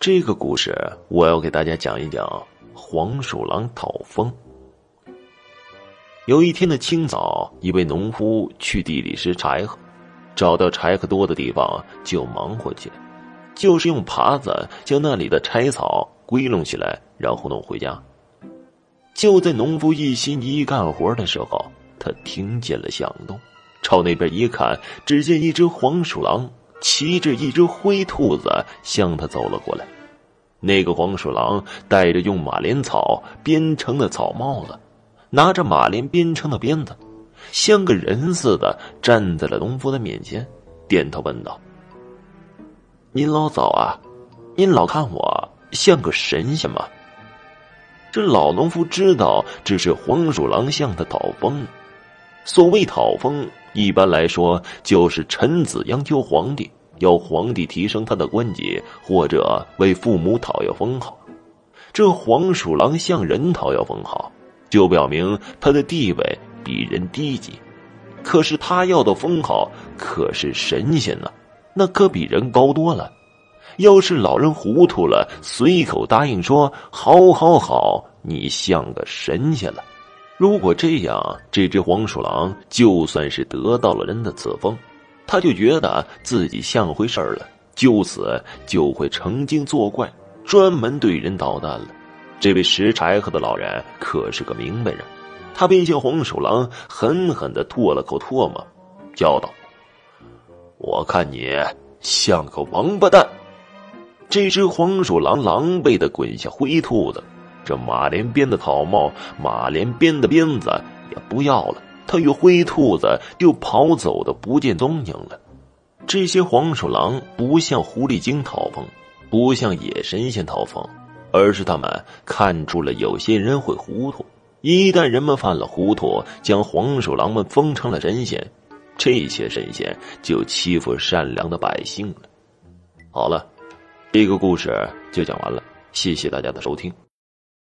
这个故事我要给大家讲一讲黄鼠狼讨风。有一天的清早，一位农夫去地里拾柴禾，找到柴禾多的地方就忙活起来，就是用耙子将那里的柴草归拢起来，然后弄回家。就在农夫一心一意干活的时候，他听见了响动，朝那边一看，只见一只黄鼠狼。骑着一只灰兔子向他走了过来，那个黄鼠狼戴着用马莲草编成的草帽子，拿着马莲编成的鞭子，像个人似的站在了农夫的面前，点头问道：“您老早啊，您老看我像个神仙吗？”这老农夫知道这是黄鼠狼向他讨风。所谓讨封，一般来说就是臣子央求皇帝，要皇帝提升他的官阶，或者为父母讨要封号。这黄鼠狼向人讨要封号，就表明他的地位比人低级。可是他要的封号可是神仙呢，那可比人高多了。要是老人糊涂了，随口答应说“好，好，好”，你像个神仙了。如果这样，这只黄鼠狼就算是得到了人的赐封，他就觉得自己像回事儿了，就此就会成精作怪，专门对人捣蛋了。这位拾柴禾的老人可是个明白人，他便向黄鼠狼狠狠的吐了口唾沫，叫道：“我看你像个王八蛋！”这只黄鼠狼狼狈的滚下灰兔子。这马连鞭的草帽，马连鞭的鞭子也不要了，他与灰兔子就跑走的不见踪影了。这些黄鼠狼不像狐狸精讨风，不像野神仙讨风，而是他们看出了有些人会糊涂。一旦人们犯了糊涂，将黄鼠狼们封成了神仙，这些神仙就欺负善良的百姓了。好了，这个故事就讲完了，谢谢大家的收听。